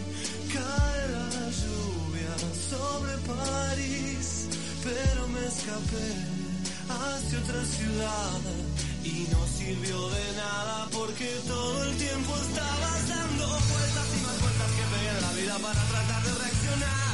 cae la lluvia sobre París, pero me escapé hacia otra ciudad y no sirvió de nada porque todo el tiempo estabas dando vueltas y más vueltas que pegué en la vida para tratar de reaccionar.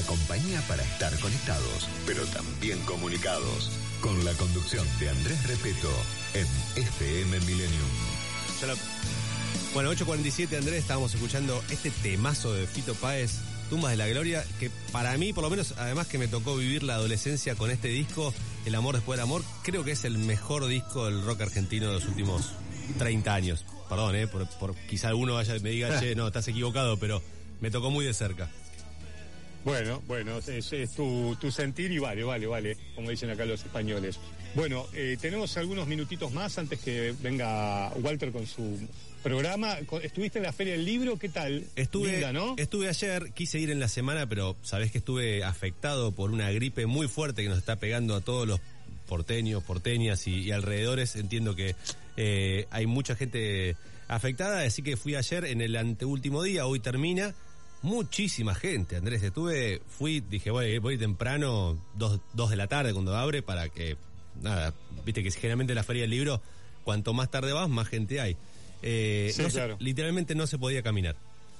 la compañía para estar conectados, pero también comunicados. Con la conducción de Andrés Repeto en FM Millennium. Bueno, 8.47 Andrés, estábamos escuchando este temazo de Fito Páez, Tumbas de la Gloria, que para mí, por lo menos, además que me tocó vivir la adolescencia con este disco, El Amor Después del Amor, creo que es el mejor disco del rock argentino de los últimos 30 años. Perdón, eh, por, por quizá alguno vaya, me diga, che, no, estás equivocado, pero me tocó muy de cerca. Bueno, bueno, es, es tu, tu sentir y vale, vale, vale, como dicen acá los españoles. Bueno, eh, tenemos algunos minutitos más antes que venga Walter con su programa. ¿Estuviste en la Feria del Libro? ¿Qué tal? Estuve, Linda, ¿no? estuve ayer, quise ir en la semana, pero sabés que estuve afectado por una gripe muy fuerte que nos está pegando a todos los porteños, porteñas y, y alrededores. Entiendo que eh, hay mucha gente afectada, así que fui ayer en el anteúltimo día, hoy termina. Muchísima gente, Andrés. Estuve, fui, dije, voy, voy temprano, dos, dos de la tarde cuando abre, para que, nada, viste que generalmente la feria del libro, cuanto más tarde vas, más gente hay. Eh, Sí, no se- claro. literalmente no se podía caminar.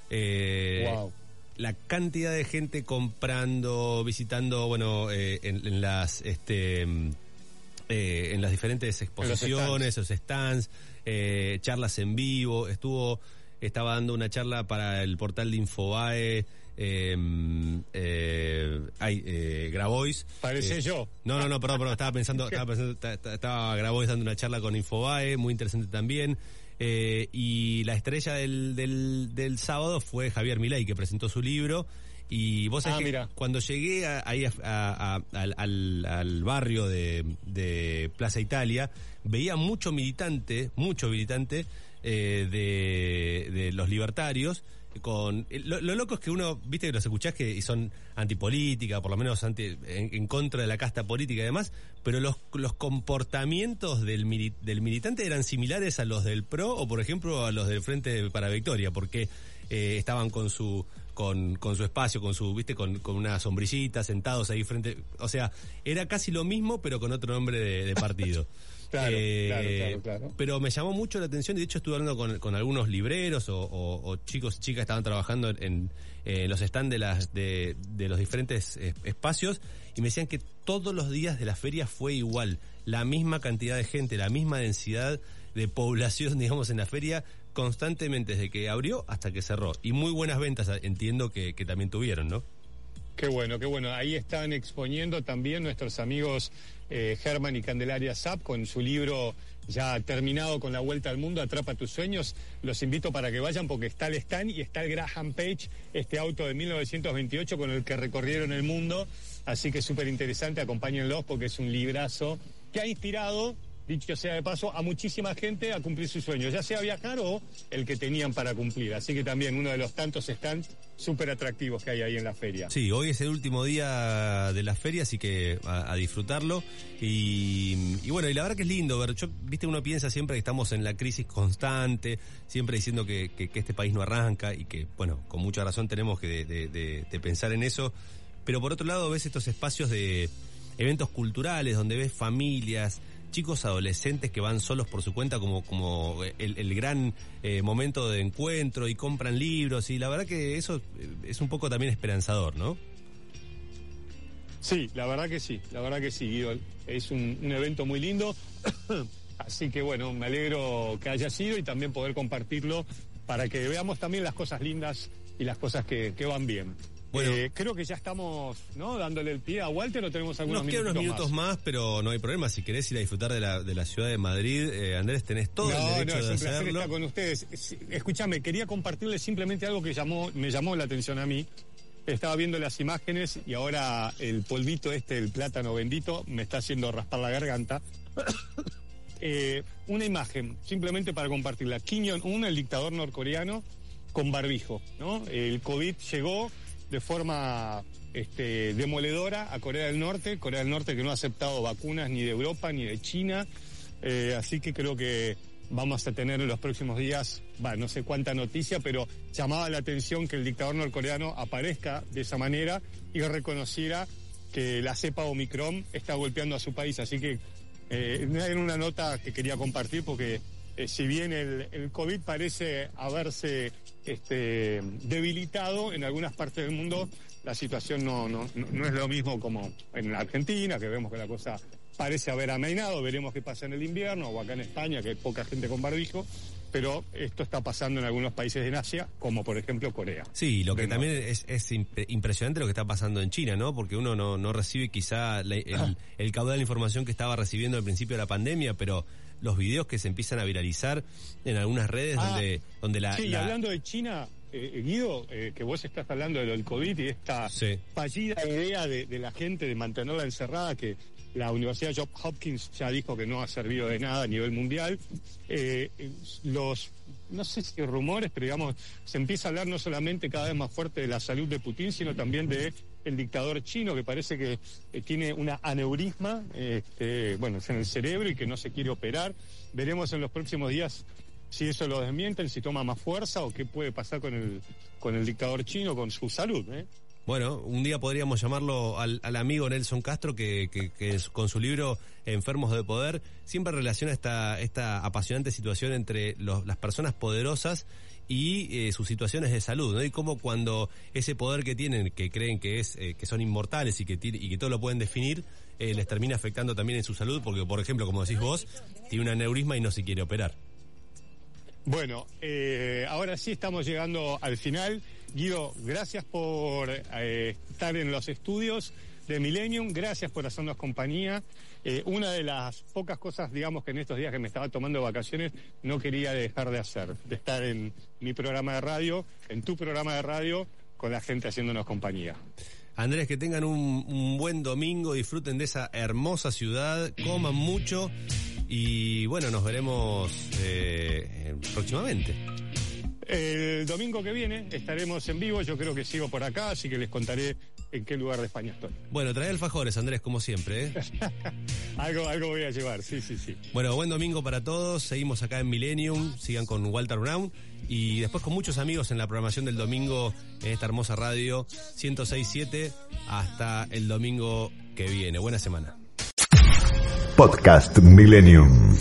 Eh, Wow. La cantidad de gente comprando, visitando, bueno, eh, en, en las, este, mm, eh, en las diferentes exposiciones, los stands, eh, charlas en vivo, estuvo, estaba dando una charla para el portal de Infobae, eh, eh, ay, eh, Grabois. Parece Eh, yo. No, no, no, perdón, perdón, estaba pensando, estaba pensando, ta- ta- estaba Grabois dando una charla con Infobae, muy interesante también. Eh, y la estrella del, del, del sábado fue Javier Milei, que presentó su libro Y vos sabés Ah, que mira. cuando llegué a- ahí a- a- a- al, al- al barrio de, de Plaza Italia, veía mucho militante, mucho militante eh, de, de los libertarios. Con, lo, lo loco es que uno, viste que los escuchás que son antipolítica, por lo menos anti, en, contra de la casta política y demás, pero los, los comportamientos del, del militante eran similares a los del PRO o, por ejemplo, a los del Frente para Victoria, porque eh, estaban con su con, con su espacio, con su, viste, con, con una sombrillita, sentados ahí frente, o sea, era casi lo mismo, pero con otro nombre de partido. Claro, Eh, claro, claro, claro. Pero me llamó mucho la atención, de hecho estuve hablando con, con algunos libreros o, o- o chicos y chicas que estaban trabajando en, eh, los stands de, las, de, de los diferentes eh, espacios, y me decían que todos los días de la feria fue igual, la misma cantidad de gente, la misma densidad de población, digamos, en la feria, constantemente desde que abrió hasta que cerró. Y muy buenas ventas, entiendo que, que también tuvieron, ¿no? Qué bueno, qué bueno. Ahí están exponiendo también nuestros amigos eh, y Candelaria Zapp con su libro ya terminado con la vuelta al mundo, Atrapa tus sueños. Los invito para que vayan porque está el stand y está el Graham Page, este auto de 1928 con el que recorrieron el mundo. Así que súper interesante, acompáñenlos porque es un librazo que ha inspirado, dicho sea de paso, a muchísima gente a cumplir sus sueños, ya sea viajar o el que tenían para cumplir. Así que también uno de los tantos stands súper atractivos que hay ahí en la feria. Sí, hoy es el último día de la feria, así que a, disfrutarlo. Y, bueno, y la verdad que es lindo ver, yo, viste, uno piensa siempre que estamos en la crisis constante, siempre diciendo que, este país no arranca y que, bueno, con mucha razón tenemos que pensar en eso. Pero por otro lado ves estos espacios de eventos culturales donde ves familias, chicos adolescentes que van solos por su cuenta como, como el, el gran eh, momento de encuentro y compran libros y la verdad que eso eh, es un poco también esperanzador, ¿no? Sí, la verdad que sí, la verdad que sí, Guido. Es un, un evento muy lindo. Así que bueno, me alegro que haya sido y también poder compartirlo para que veamos también las cosas lindas y las cosas que, que van bien. Bueno. Eh, creo que ya estamos ¿no? dándole el pie a Walter o tenemos algunos Nos quedan unos minutos más. pero no hay problema. Si querés ir a disfrutar de la, de la ciudad de Madrid, eh, Andrés, tenés todo no, el derecho no, de es un placer estar con ustedes. Escúchame, quería compartirles simplemente algo que llamó, me llamó la atención a mí. Estaba viendo las imágenes y ahora el polvito este, el plátano bendito, me está haciendo raspar la garganta. Eh, una imagen, simplemente para compartirla. Kim Jong-un, el dictador norcoreano, con barbijo, ¿no? El COVID llegó de forma este, demoledora a Corea del Norte, Corea del Norte que no ha aceptado vacunas ni de Europa ni de China, eh, así que creo que vamos a tener en los próximos días, va, no sé cuánta noticia, pero llamaba la atención que el dictador norcoreano aparezca de esa manera y reconociera que la cepa Omicron está golpeando a su país, así que eh, era una nota que quería compartir porque eh, si bien el COVID parece haberse este, debilitado en algunas partes del mundo, la situación no, no, no, es lo mismo como en la Argentina, que vemos que la cosa parece haber amainado, veremos qué pasa en el invierno, o acá en España, que hay poca gente con barbijo, pero esto está pasando en algunos países de Asia, como por ejemplo Corea. Sí, lo que también es, es imp- impresionante lo que está pasando en China, ¿no? Porque uno no, no recibe quizá el, el caudal de información que estaba recibiendo al principio de la pandemia, pero los videos que se empiezan a viralizar en algunas redes Ah, donde, donde la... sí, y la- hablando de China, eh, Guido, eh, que vos estás hablando de lo del COVID y esta Sí. fallida idea de, de la gente de mantenerla encerrada, que la Universidad Johns Hopkins ya dijo que no ha servido de nada a nivel mundial. Eh, eh, los, no sé si rumores, pero digamos, se empieza a hablar no solamente cada vez más fuerte de la salud de Putin, sino también de el dictador chino, que parece que eh, tiene una aneurisma, este, bueno, en el cerebro y que no se quiere operar. Veremos en los próximos días si eso lo desmienten, si toma más fuerza o qué puede pasar con el, con el dictador chino, con su salud. ¿eh? Bueno, un día podríamos llamarlo al, amigo Nelson Castro, que, con su libro Enfermos de Poder siempre relaciona esta, esta apasionante situación entre los- las personas poderosas y eh, sus situaciones de salud, ¿no? Y cómo cuando ese poder que tienen, que creen que es eh, que son inmortales y que y que todo lo pueden definir, eh, les termina afectando también en su salud, porque por ejemplo, como decís vos, tiene un aneurisma y no se quiere operar. Bueno, eh, ahora sí estamos llegando al final. Guido, gracias por estar en los estudios de Millennium, gracias por hacernos compañía. Eh, una de las pocas cosas, digamos, que en estos días que me estaba tomando vacaciones no quería dejar de hacer, de estar en mi programa de radio, en tu programa de radio, con la gente haciéndonos compañía. Andrés, que tengan un, buen domingo, disfruten de esa hermosa ciudad, coman mucho y bueno, nos veremos eh, próximamente. El domingo que viene estaremos en vivo, yo creo que sigo por acá, así que les contaré en qué lugar de España estoy. Bueno, trae alfajores, Andrés, como siempre. ¿eh? algo, algo voy a llevar, sí, sí, sí. Bueno, buen domingo para todos. Seguimos acá en Millennium. Sigan con Walter Brown. Y después con muchos amigos en la programación del domingo en esta hermosa radio 1067 hasta el domingo que viene. Buena semana. Podcast Millennium.